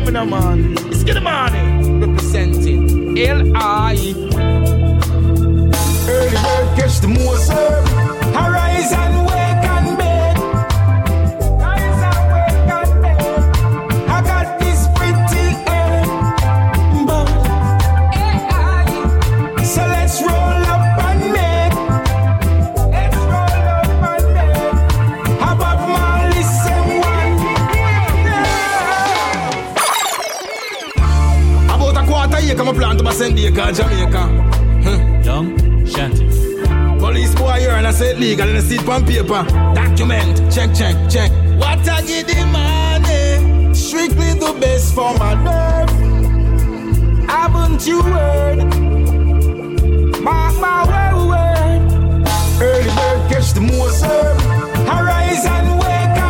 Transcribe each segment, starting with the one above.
giving them money. Let's get the money. Jamaica, Jamaica. Hmm. Young Shanty. Police boy here and I say legal and I see it on paper. Document, check, check, check. What I get the money, strictly the best for my nerve. Haven't you heard? Mark my way, way. Early bird catch the most herb. Horizon wake up.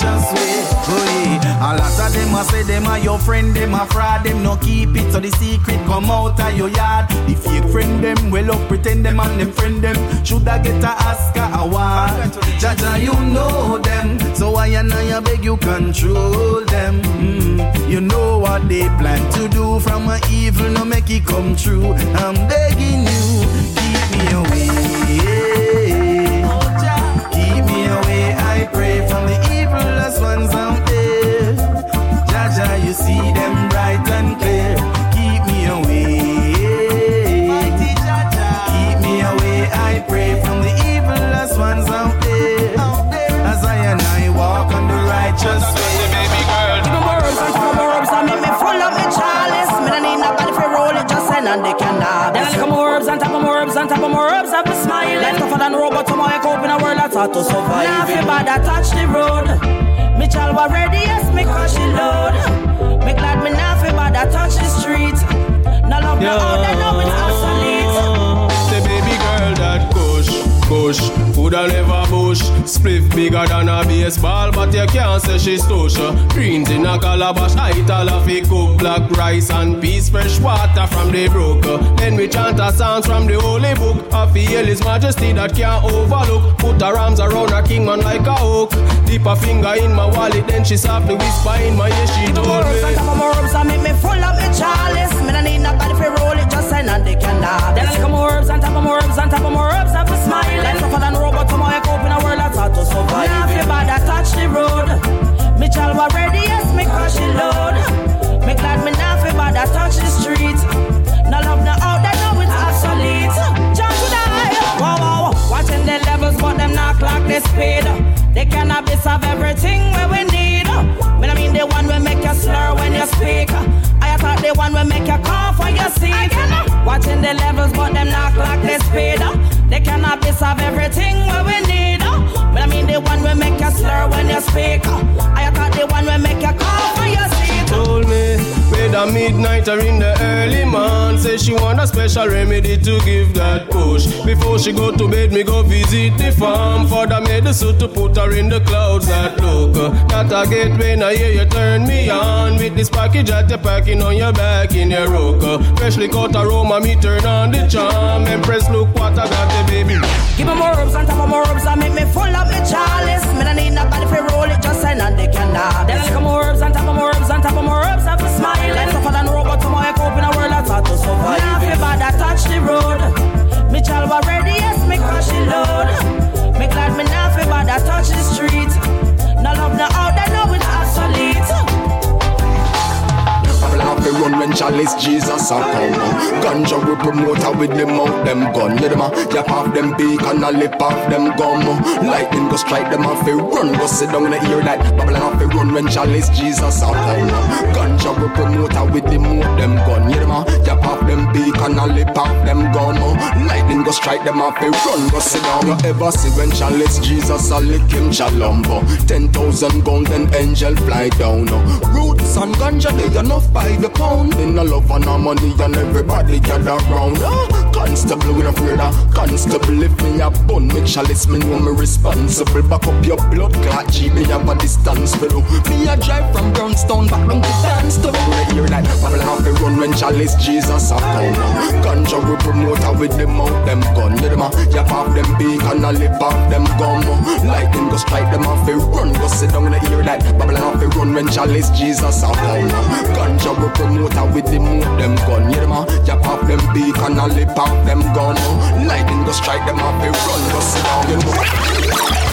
Just wait, Oy. A lot of them a say them a your friend, them a fraud, them no keep it. So the secret come out of your yard. The fake friend them, well up pretend them and them friend them. Should I get a Oscar award. Jaja, you know them, so I and I beg you control them. Mm. You know what they plan to do from my evil, no make it come true. I'm begging you, keep me away. And they can have Then I lick more herbs and tap more herbs and tap more herbs. Have me smile. Life tougher than robot, so I cope in a world that's hard to survive. Now if bad, I touch the road. Me child was ready, yes, me crush the load. Me glad me now feel bad, I touch the street. Now love no other, no it's obsolete. The baby girl that push, push, coulda never bush. Spliff bigger than a baseball, but you can't say she's tush. Greens in a calabash, I tell her fi cook black rice and peas, fresh water from the brook. Then we chant a songs from the holy book. I feel His Majesty that can't overlook. Put her arms around her king man like a hook. Dip a finger in my wallet, then she softly whisper in my ear. She Give me more told herbs and me. tap more herbs and make me full up me chalice. Me don't need nobody for roll it, just send and they can have Then I lick more herbs and tap more herbs and tap more herbs. Have me smile. Life tougher the speed. They cannabis have everything where we need. Me I mean the one will make you slur when you speak. I thought the one will make you cough when you see. Uh. Watching the levels, but them not clock the speed. They cannabis have everything where we need. Me I mean the one will make you slur when you speak. I thought the one will make you cough when you see. told me whether midnight or in the early morn say she want a special remedy to give that push. Before she go to bed me go visit the farm. For the medicine to put her in the clouds that look. That I get when I hear you turn me on. With this package that you're packing on your back in your rook. Freshly cut aroma me turn on the charm. Empress look what I got the baby. Give me more herbs on top of more herbs and make me full up me chalice. Me don't need nobody for roll it, just send and they can have Then I lick more herbs on top of more herbs and top of more herbs. A smile. Life tougher than robot, so I cope in a world that's hard to survive. Now feel bad, touch the road. Me child was ready, yes, me crush the load. Me glad me now feel bad, touch the street. No love, no out, run when Chalice Jesus a come. Ganja we promoter with them out them gun. Yeah, them a yap off them beak and a lip off them gum. Lightning go strike them off. They run go sit down in the ear like Babylon have to run when Chalice Jesus a come. Ganja we promoter with them out them gun. Yeah, them a yap off them beak and a lip off them gum. Lightning go strike them off. They run go sit down. You ever see when Chalice Jesus a lick him chalumbo? Ten thousand golden angel fly down. Roots and ganja they enough by the pound. In a love and a money and everybody gather round. Ah, constable we no afraid of constable if me a bun me chalice me know me responsible. Back up your blood clot G me have a distance below. Me a drive from Brownstown back down to Danstown. We hear like Babylon run when chalice Jesus a come. Ganja we promoter with them out them gun. Yeah, them a yap off them beak and lip off them gum. Lightning go strike them off they run go sit down in the ear like Babylon have to run when chalice Jesus a come. Ganja we promoter with them out them gun. Yeah, them a yap off them beak and lip off them gum. Lightning go strike them off they run go sit down. You know.